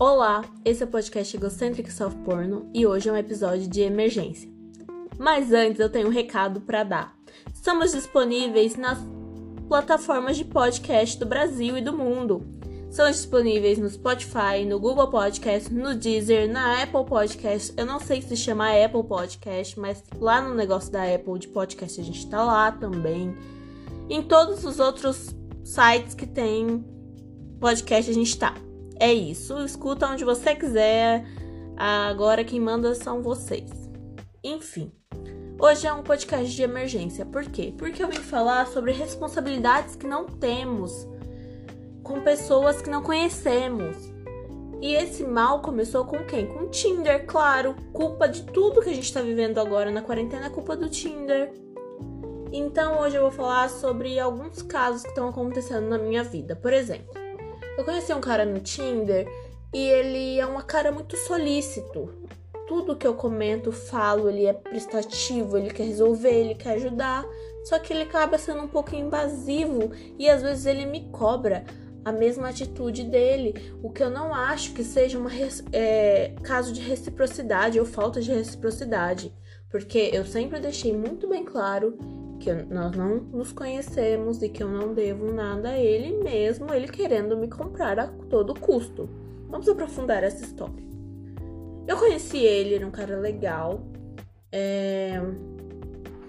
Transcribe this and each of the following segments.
Olá, esse é o podcast Egocentric Self Porno e hoje é um episódio de emergência. Mas antes eu tenho um recado para dar. Estamos disponíveis nas plataformas de podcast do Brasil e do mundo. São disponíveis no Spotify, no Google Podcast, no Deezer, na Apple Podcast. Eu não sei se chama Apple Podcast, mas lá no negócio da Apple de podcast a gente tá lá também. Em todos os outros sites que tem podcast a gente tá. É isso, escuta onde você quiser. Agora quem manda são vocês. Enfim, hoje é um podcast de emergência. Por quê? Porque eu vim falar sobre responsabilidades que não temos com pessoas que não conhecemos. E esse mal começou com quem? Com o Tinder, claro. Culpa de tudo que a gente tá vivendo agora na quarentena é culpa do Tinder. Então hoje eu vou falar sobre alguns casos que estão acontecendo na minha vida. Por exemplo, eu conheci um cara no Tinder e ele é uma cara muito solícito. Tudo que eu comento, falo, ele é prestativo, ele quer resolver, ele quer ajudar. Só que ele acaba sendo um pouco invasivo e às vezes ele me cobra a mesma atitude dele, o que eu não acho que seja um é, caso de reciprocidade ou falta de reciprocidade, porque eu sempre deixei muito bem claro que nós não nos conhecemos e que eu não devo nada a ele, mesmo ele querendo me comprar a todo custo. Vamos aprofundar essa história. Eu conheci ele, era um cara legal, é,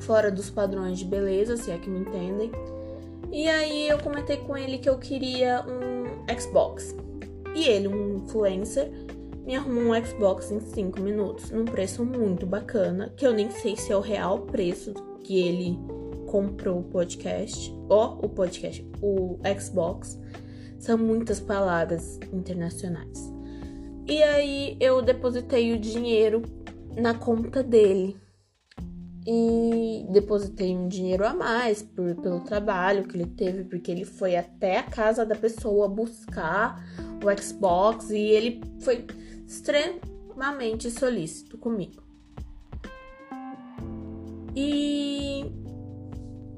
fora dos padrões de beleza, se é que me entendem. E aí eu comentei com ele que eu queria um Xbox. E ele, um influencer, me arrumou um Xbox em 5 minutos, num preço muito bacana, que eu nem sei se é o real preço que ele comprou o podcast, ó, o podcast, o Xbox. São muitas palavras internacionais. E aí eu depositei o dinheiro na conta dele. E depositei um dinheiro a mais por, pelo trabalho que ele teve, porque ele foi até a casa da pessoa buscar o Xbox e ele foi extremamente solícito comigo. E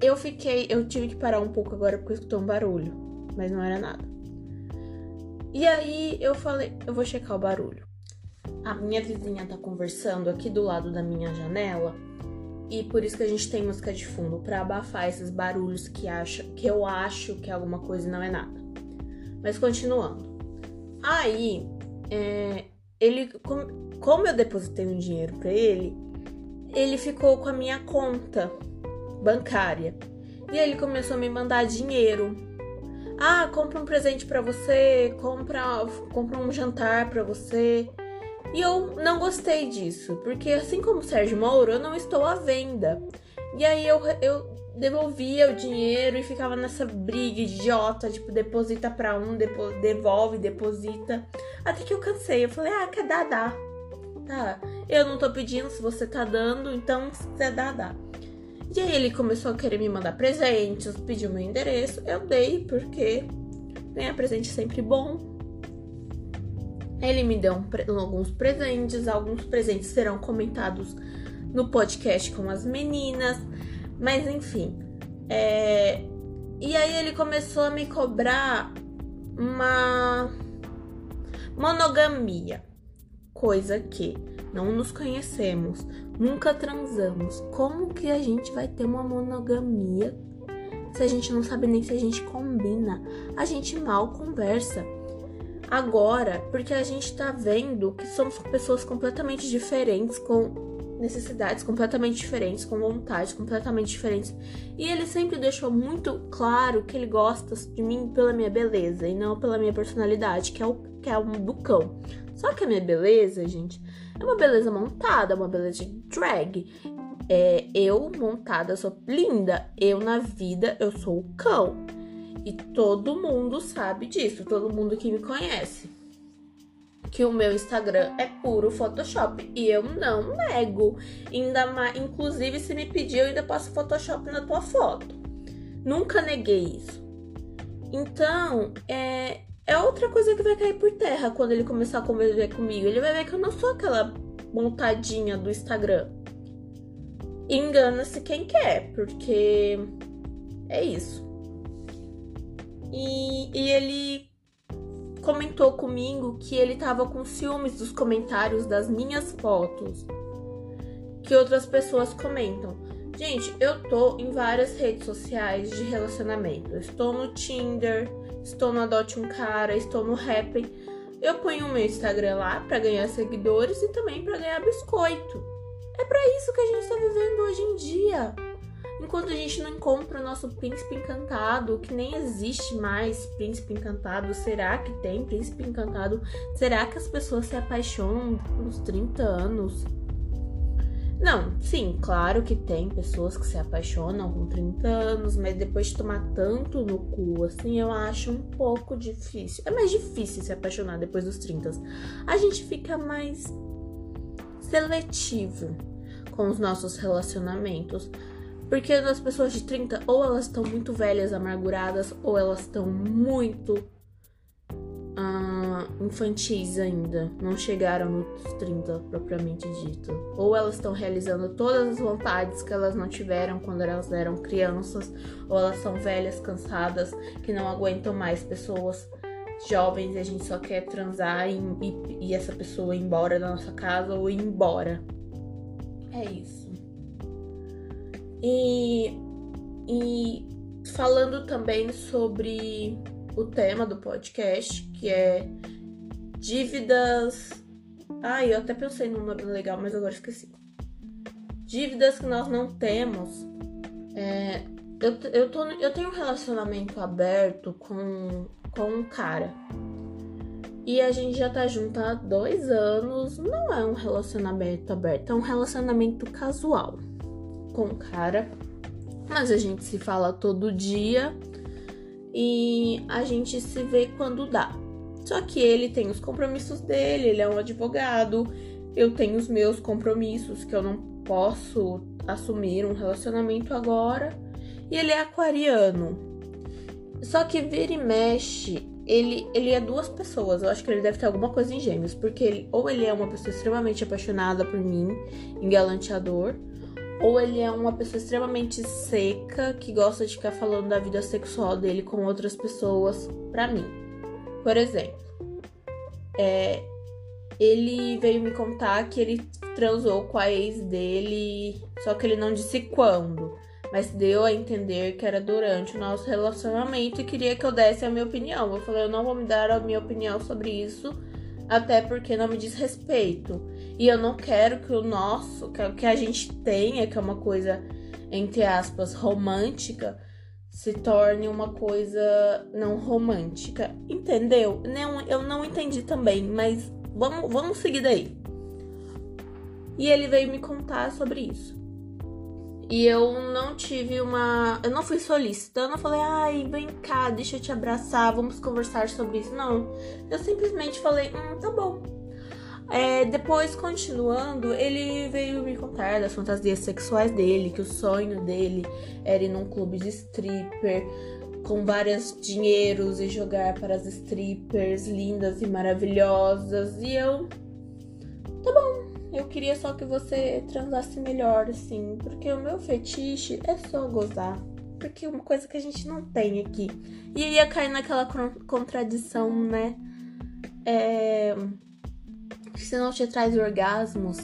eu fiquei, eu tive que parar um pouco agora porque escutou um barulho, mas não era nada. E aí eu falei, eu vou checar o barulho. A minha vizinha tá conversando aqui do lado da minha janela e por isso que a gente tem música de fundo para abafar esses barulhos que acha, que eu acho que alguma coisa não é nada. Mas continuando. Aí, é, ele, como eu depositei um dinheiro para ele, ele ficou com a minha conta bancária. E ele começou a me mandar dinheiro. Ah, compra um presente para você, compra, compra um jantar para você. E eu não gostei disso, porque assim como Sérgio Moro, eu não estou à venda. E aí eu, eu devolvia o dinheiro e ficava nessa briga idiota, tipo, deposita pra um, depo devolve, deposita. Até que eu cansei, eu falei, ah, quer dar, dá. Tá, eu não tô pedindo, se você tá dando, então se quiser dar, dá. E aí ele começou a querer me mandar presentes, pediu meu endereço, eu dei porque ganhar presente é sempre bom. Ele me deu um, alguns presentes, alguns presentes serão comentados no podcast com as meninas, mas enfim. É... E aí ele começou a me cobrar uma monogamia, coisa que não nos conhecemos, nunca transamos. Como que a gente vai ter uma monogamia se a gente não sabe nem se a gente combina? A gente mal conversa. Agora, porque a gente tá vendo que somos pessoas completamente diferentes, com necessidades completamente diferentes, com vontades completamente diferentes. E ele sempre deixou muito claro que ele gosta de mim pela minha beleza e não pela minha personalidade, que é o que é um do cão. Só que a minha beleza, gente, é uma beleza montada, uma beleza de drag. É, eu montada sou linda. Eu na vida eu sou o cão. E todo mundo sabe disso, todo mundo que me conhece. Que o meu Instagram é puro Photoshop. E eu não nego. Ainda mais, inclusive, se me pedir, eu ainda passo Photoshop na tua foto. Nunca neguei isso. Então, é, é outra coisa que vai cair por terra quando ele começar a conviver comigo. Ele vai ver que eu não sou aquela montadinha do Instagram. Engana-se quem quer, porque é isso. E, e ele comentou comigo que ele tava com ciúmes dos comentários das minhas fotos que outras pessoas comentam. Gente, eu tô em várias redes sociais de relacionamento. estou no Tinder, estou no Adote um Cara, estou no Happn. Eu ponho o meu Instagram lá para ganhar seguidores e também para ganhar biscoito. É para isso que a gente tá vivendo hoje em dia. Enquanto a gente não encontra o nosso príncipe encantado, que nem existe mais príncipe encantado, será que tem príncipe encantado? Será que as pessoas se apaixonam nos 30 anos? Não, sim, claro que tem pessoas que se apaixonam com 30 anos, mas depois de tomar tanto no cu, assim, eu acho um pouco difícil. É mais difícil se apaixonar depois dos 30. A gente fica mais seletivo com os nossos relacionamentos. Porque as pessoas de 30, ou elas estão muito velhas, amarguradas, ou elas estão muito infantis ainda, não chegaram nos 30 propriamente dito. Ou elas estão realizando todas as vontades que elas não tiveram quando elas eram crianças, ou elas são velhas, cansadas, que não aguentam mais pessoas jovens e a gente só quer transar e, e, e essa pessoa ir embora da nossa casa ou ir embora. É isso. E, e falando também sobre o tema do podcast, que é dívidas. Ai, eu até pensei num nome legal, mas agora esqueci. Dívidas que nós não temos. É, eu, eu, tô, eu tenho um relacionamento aberto com, com um cara. E a gente já tá junto há dois anos. Não é um relacionamento aberto, é um relacionamento casual com o cara. Mas a gente se fala todo dia e a gente se vê quando dá. Só que ele tem os compromissos dele, ele é um advogado, eu tenho os meus compromissos que eu não posso assumir um relacionamento agora. E ele é aquariano. Só que vira e mexe, ele, ele é duas pessoas. Eu acho que ele deve ter alguma coisa em gêmeos. Porque ele, ou ele é uma pessoa extremamente apaixonada por mim, engalanteador, ou ele é uma pessoa extremamente seca que gosta de ficar falando da vida sexual dele com outras pessoas pra mim. Por exemplo, é, ele veio me contar que ele transou com a ex dele, só que ele não disse quando, mas deu a entender que era durante o nosso relacionamento e queria que eu desse a minha opinião. Eu falei, eu não vou me dar a minha opinião sobre isso, até porque não me diz respeito. E eu não quero que o nosso, que a gente tenha, que é uma coisa, entre aspas, romântica, se torne uma coisa não romântica. Entendeu? Não, eu não entendi também, mas vamos, vamos seguir daí. E ele veio me contar sobre isso. E eu não tive uma. Eu não fui solícita. Eu não falei, ai, vem cá, deixa eu te abraçar, vamos conversar sobre isso. Não. Eu simplesmente falei, hum, tá bom. É, depois, continuando, ele veio me contar das fantasias sexuais dele, que o sonho dele era ir num clube de stripper com vários dinheiros e jogar para as strippers lindas e maravilhosas. E eu, tá bom, eu queria só que você transasse melhor, assim, porque o meu fetiche é só gozar. Porque é uma coisa que a gente não tem aqui. E ia cair naquela contradição, né? É se não te traz orgasmos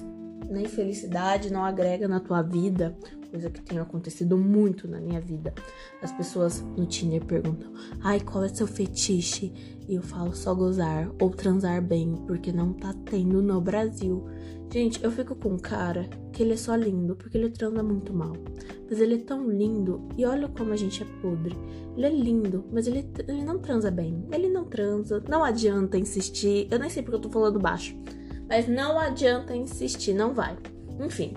nem felicidade, não agrega na tua vida, coisa que tem acontecido muito na minha vida. As pessoas no Tinder perguntam: "Ai, qual é seu fetiche?" E eu falo só gozar ou transar bem, porque não tá tendo no Brasil. Gente, eu fico com um cara que ele é só lindo, porque ele transa muito mal. Mas ele é tão lindo, e olha como a gente é podre. Ele é lindo, mas ele, ele não transa bem. Ele não transa, não adianta insistir. Eu nem sei porque eu tô falando baixo. Mas não adianta insistir, não vai. Enfim.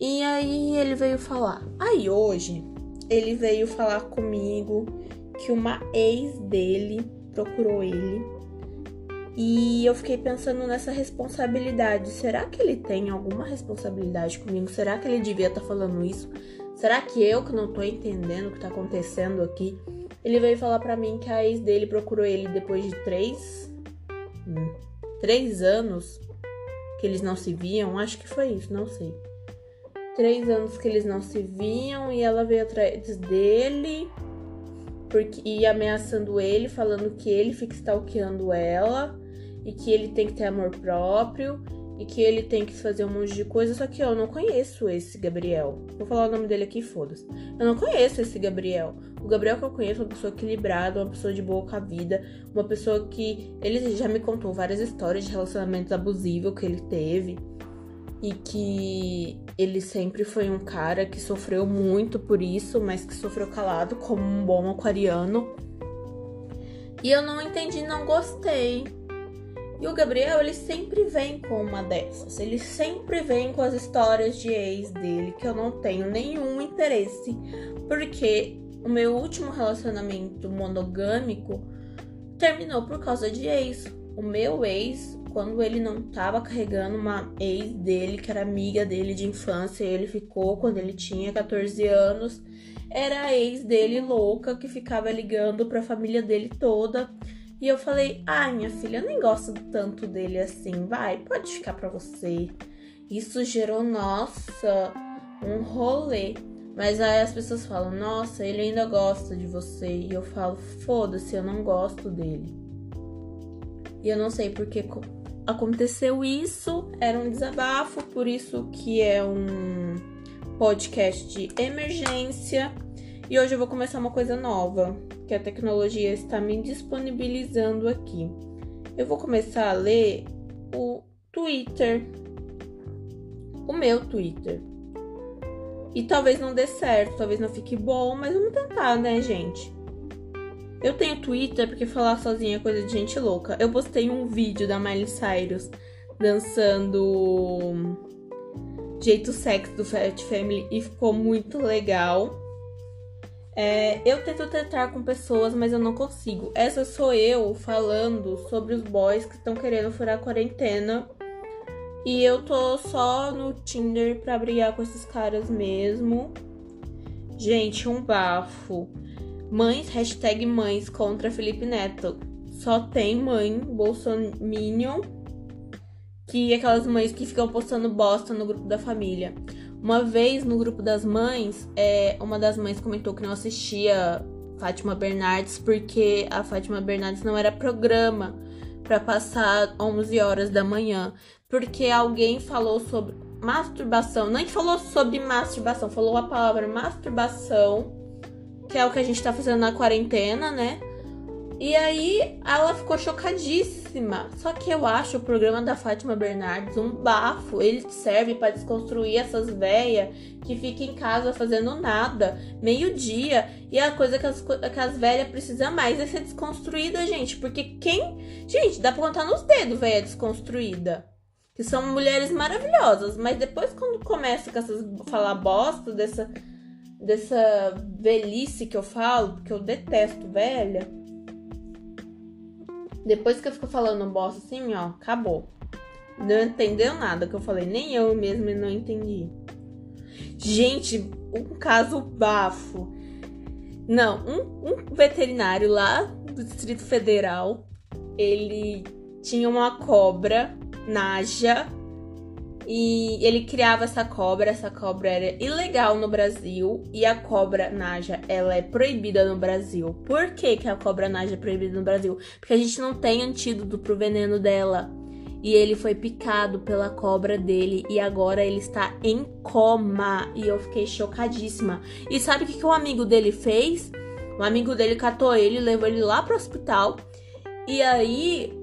E aí ele veio falar. Aí hoje ele veio falar comigo que uma ex dele procurou ele. E eu fiquei pensando nessa responsabilidade. Será que ele tem alguma responsabilidade comigo? Será que ele devia estar tá falando isso? Será que eu que não tô entendendo o que tá acontecendo aqui? Ele veio falar para mim que a ex dele procurou ele depois de três. Três anos que eles não se viam, acho que foi isso, não sei. Três anos que eles não se viam e ela veio atrás dele porque e ameaçando ele, falando que ele fica stalkeando ela e que ele tem que ter amor próprio e que ele tem que fazer um monte de coisa, só que eu não conheço esse Gabriel. Vou falar o nome dele aqui, foda-se. Eu não conheço esse Gabriel. O Gabriel que eu conheço é uma pessoa equilibrada, uma pessoa de boa com a vida, uma pessoa que ele já me contou várias histórias de relacionamentos abusivos que ele teve e que ele sempre foi um cara que sofreu muito por isso, mas que sofreu calado como um bom aquariano. E eu não entendi, não gostei. E o Gabriel, ele sempre vem com uma dessas. Ele sempre vem com as histórias de ex dele, que eu não tenho nenhum interesse. Porque o meu último relacionamento monogâmico terminou por causa de ex. O meu ex, quando ele não tava carregando uma ex dele, que era amiga dele de infância, ele ficou quando ele tinha 14 anos, era a ex dele louca que ficava ligando pra família dele toda e eu falei: ai, minha filha, eu nem gosto tanto dele assim, vai, pode ficar pra você. Isso gerou, nossa, um rolê. Mas aí as pessoas falam: nossa, ele ainda gosta de você. E eu falo: foda-se, eu não gosto dele. E eu não sei porque aconteceu isso, era um desabafo, por isso que é um podcast de emergência. E hoje eu vou começar uma coisa nova que a tecnologia está me disponibilizando aqui. Eu vou começar a ler o Twitter, o meu Twitter. E talvez não dê certo, talvez não fique bom, mas vamos tentar, né, gente? Eu tenho Twitter porque falar sozinha é coisa de gente louca. Eu postei um vídeo da Miley Cyrus dançando Jeito Sexy do Fat Family e ficou muito legal. É, eu tento tentar com pessoas, mas eu não consigo. Essa sou eu falando sobre os boys que estão querendo furar a quarentena. E eu tô só no Tinder pra brigar com esses caras mesmo. Gente, um bafo. Mães, hashtag mães contra Felipe Neto. Só tem mãe bolsominion. Que é aquelas mães que ficam postando bosta no grupo da família. Uma vez no grupo das mães, é, uma das mães comentou que não assistia Fátima Bernardes porque a Fátima Bernardes não era programa para passar 11 horas da manhã, porque alguém falou sobre masturbação, nem falou sobre masturbação, falou a palavra masturbação, que é o que a gente tá fazendo na quarentena, né? E aí ela ficou chocadíssima. Só que eu acho o programa da Fátima Bernardes um bafo. Ele serve para desconstruir essas velhas que ficam em casa fazendo nada, meio-dia. E a coisa que as, as velhas precisam mais é ser desconstruída, gente. Porque quem. Gente, dá pra contar nos dedos, velha desconstruída. Que são mulheres maravilhosas. Mas depois, quando começa com essas. falar bosta dessa. dessa velhice que eu falo, porque eu detesto velha depois que eu fico falando bosta assim, ó, acabou. Não entendeu nada que eu falei, nem eu mesmo não entendi. Gente, um caso bafo. Não, um, um veterinário lá do Distrito Federal, ele tinha uma cobra naja e ele criava essa cobra, essa cobra era ilegal no Brasil e a cobra naja, ela é proibida no Brasil. Por que, que a cobra naja é proibida no Brasil? Porque a gente não tem antídoto pro veneno dela. E ele foi picado pela cobra dele e agora ele está em coma. E eu fiquei chocadíssima. E sabe o que, que o amigo dele fez? O amigo dele catou ele, levou ele lá pro hospital. E aí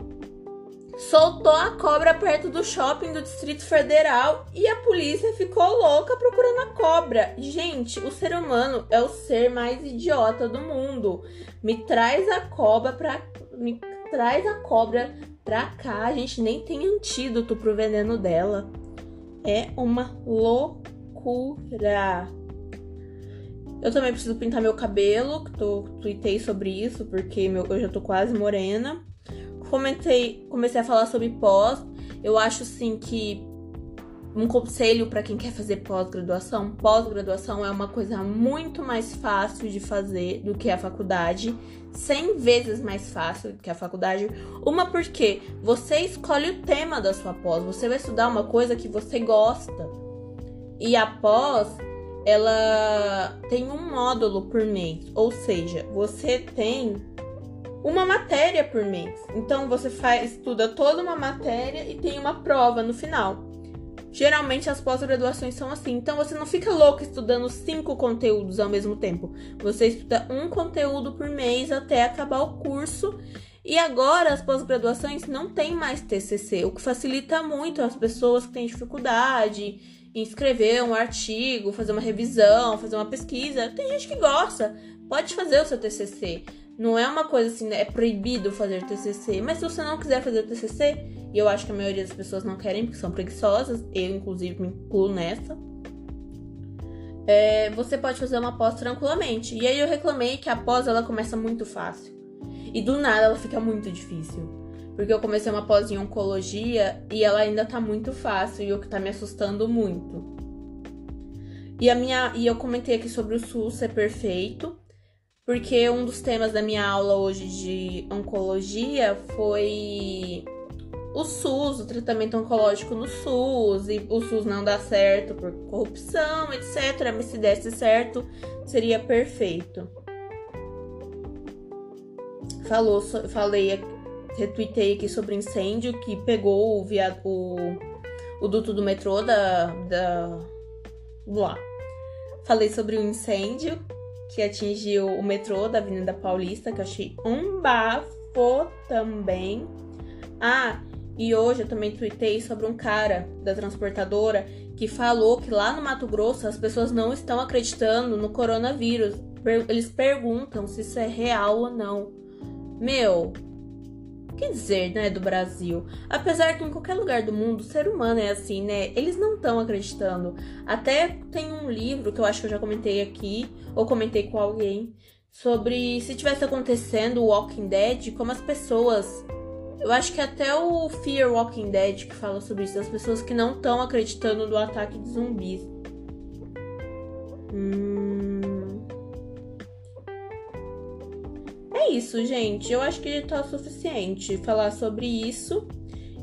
soltou a cobra perto do shopping do Distrito Federal e a polícia ficou louca procurando a cobra. Gente, o ser humano é o ser mais idiota do mundo. Me traz a cobra pra. Me traz a cobra pra cá. A gente nem tem antídoto pro veneno dela. É uma loucura. Eu também preciso pintar meu cabelo, que tô tuitei sobre isso, porque meu, eu já tô quase morena comentei, comecei a falar sobre pós. Eu acho assim que um conselho para quem quer fazer pós-graduação, pós-graduação é uma coisa muito mais fácil de fazer do que a faculdade, 100 vezes mais fácil do que a faculdade. Uma porque você escolhe o tema da sua pós, você vai estudar uma coisa que você gosta. E a pós ela tem um módulo por mês, ou seja, você tem uma matéria por mês. Então você faz, estuda toda uma matéria e tem uma prova no final. Geralmente as pós-graduações são assim, então você não fica louco estudando cinco conteúdos ao mesmo tempo. Você estuda um conteúdo por mês até acabar o curso. E agora as pós-graduações não tem mais TCC, o que facilita muito as pessoas que têm dificuldade em escrever um artigo, fazer uma revisão, fazer uma pesquisa. Tem gente que gosta, pode fazer o seu TCC. Não é uma coisa assim, né? é proibido fazer TCC. Mas se você não quiser fazer TCC, e eu acho que a maioria das pessoas não querem porque são preguiçosas, eu inclusive me incluo nessa, é, você pode fazer uma pós tranquilamente. E aí eu reclamei que a pós ela começa muito fácil. E do nada ela fica muito difícil. Porque eu comecei uma pós em oncologia e ela ainda tá muito fácil e o que tá me assustando muito. E a minha e eu comentei aqui sobre o SUS ser perfeito porque um dos temas da minha aula hoje de oncologia foi o SUS, o tratamento oncológico no SUS, e o SUS não dá certo por corrupção, etc. Mas se desse certo, seria perfeito. Falou, falei, retuitei aqui sobre incêndio que pegou o, via, o, o duto do metrô da, da. lá. Falei sobre o incêndio que atingiu o metrô da Avenida Paulista, que eu achei um bafo também. Ah, e hoje eu também tuitei sobre um cara da transportadora que falou que lá no Mato Grosso as pessoas não estão acreditando no coronavírus. Eles perguntam se isso é real ou não. Meu, que dizer, né, do Brasil? Apesar que em qualquer lugar do mundo o ser humano é assim, né? Eles não estão acreditando. Até tem um livro que eu acho que eu já comentei aqui, ou comentei com alguém, sobre se tivesse acontecendo o Walking Dead, como as pessoas. Eu acho que até o Fear Walking Dead que fala sobre isso, as pessoas que não estão acreditando no ataque de zumbis. Hum. Isso, gente. Eu acho que tá suficiente falar sobre isso.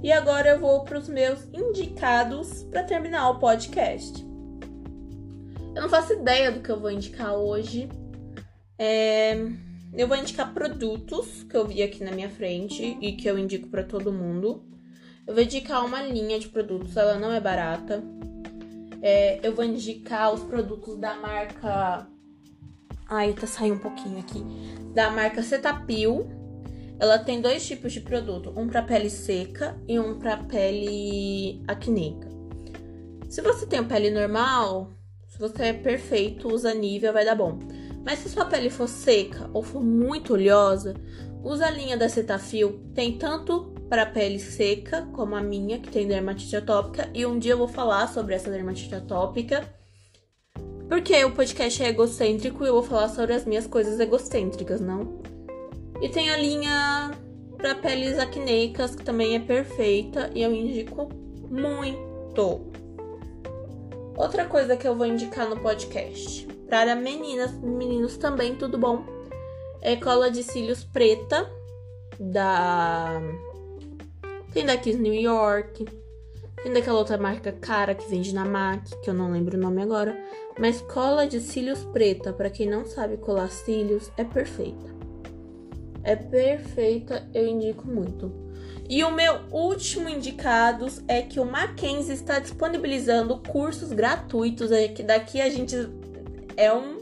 E agora eu vou para os meus indicados para terminar o podcast. Eu não faço ideia do que eu vou indicar hoje. É... Eu vou indicar produtos que eu vi aqui na minha frente e que eu indico para todo mundo. Eu vou indicar uma linha de produtos, ela não é barata. É... Eu vou indicar os produtos da marca Ai, tá saindo um pouquinho aqui. Da marca Cetapil. Ela tem dois tipos de produto, um para pele seca e um para pele acneica. Se você tem pele normal, se você é perfeito, usa Nivea, vai dar bom. Mas se sua pele for seca ou for muito oleosa, usa a linha da Cetaphil. Tem tanto para pele seca, como a minha, que tem dermatite atópica, e um dia eu vou falar sobre essa dermatite atópica porque o podcast é egocêntrico e eu vou falar sobre as minhas coisas egocêntricas, não? E tem a linha para peles acneicas, que também é perfeita e eu indico muito. Outra coisa que eu vou indicar no podcast, para meninas, meninos também, tudo bom? É cola de cílios preta da tem da Kiss New York, tem daquela outra marca cara que vende na MAC, que eu não lembro o nome agora. Mas cola de cílios preta, para quem não sabe colar cílios, é perfeita. É perfeita, eu indico muito. E o meu último indicados é que o Mackenzie está disponibilizando cursos gratuitos. É daqui a gente é um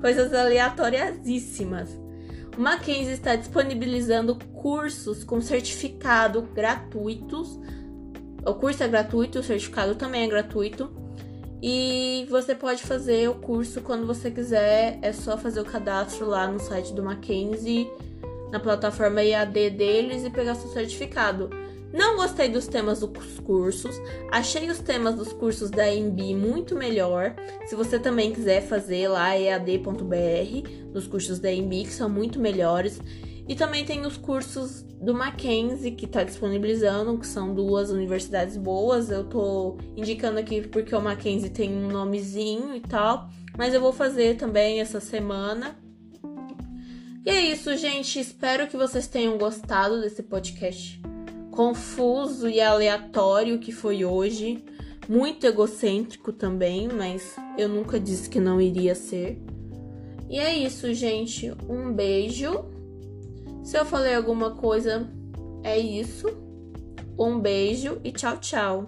coisas aleatoriasíssimas. O Mackenzie está disponibilizando cursos com certificado gratuitos o curso é gratuito, o certificado também é gratuito. E você pode fazer o curso quando você quiser, é só fazer o cadastro lá no site do Mackenzie, na plataforma EAD deles e pegar seu certificado. Não gostei dos temas dos cursos, achei os temas dos cursos da EMB muito melhor. Se você também quiser fazer lá ead.br, nos cursos da EMB, que são muito melhores. E também tem os cursos do Mackenzie que está disponibilizando, que são duas universidades boas. Eu tô indicando aqui porque o Mackenzie tem um nomezinho e tal, mas eu vou fazer também essa semana. E é isso, gente. Espero que vocês tenham gostado desse podcast confuso e aleatório que foi hoje. muito egocêntrico também, mas eu nunca disse que não iria ser. E é isso, gente. Um beijo. Se eu falei alguma coisa, é isso. Um beijo e tchau, tchau.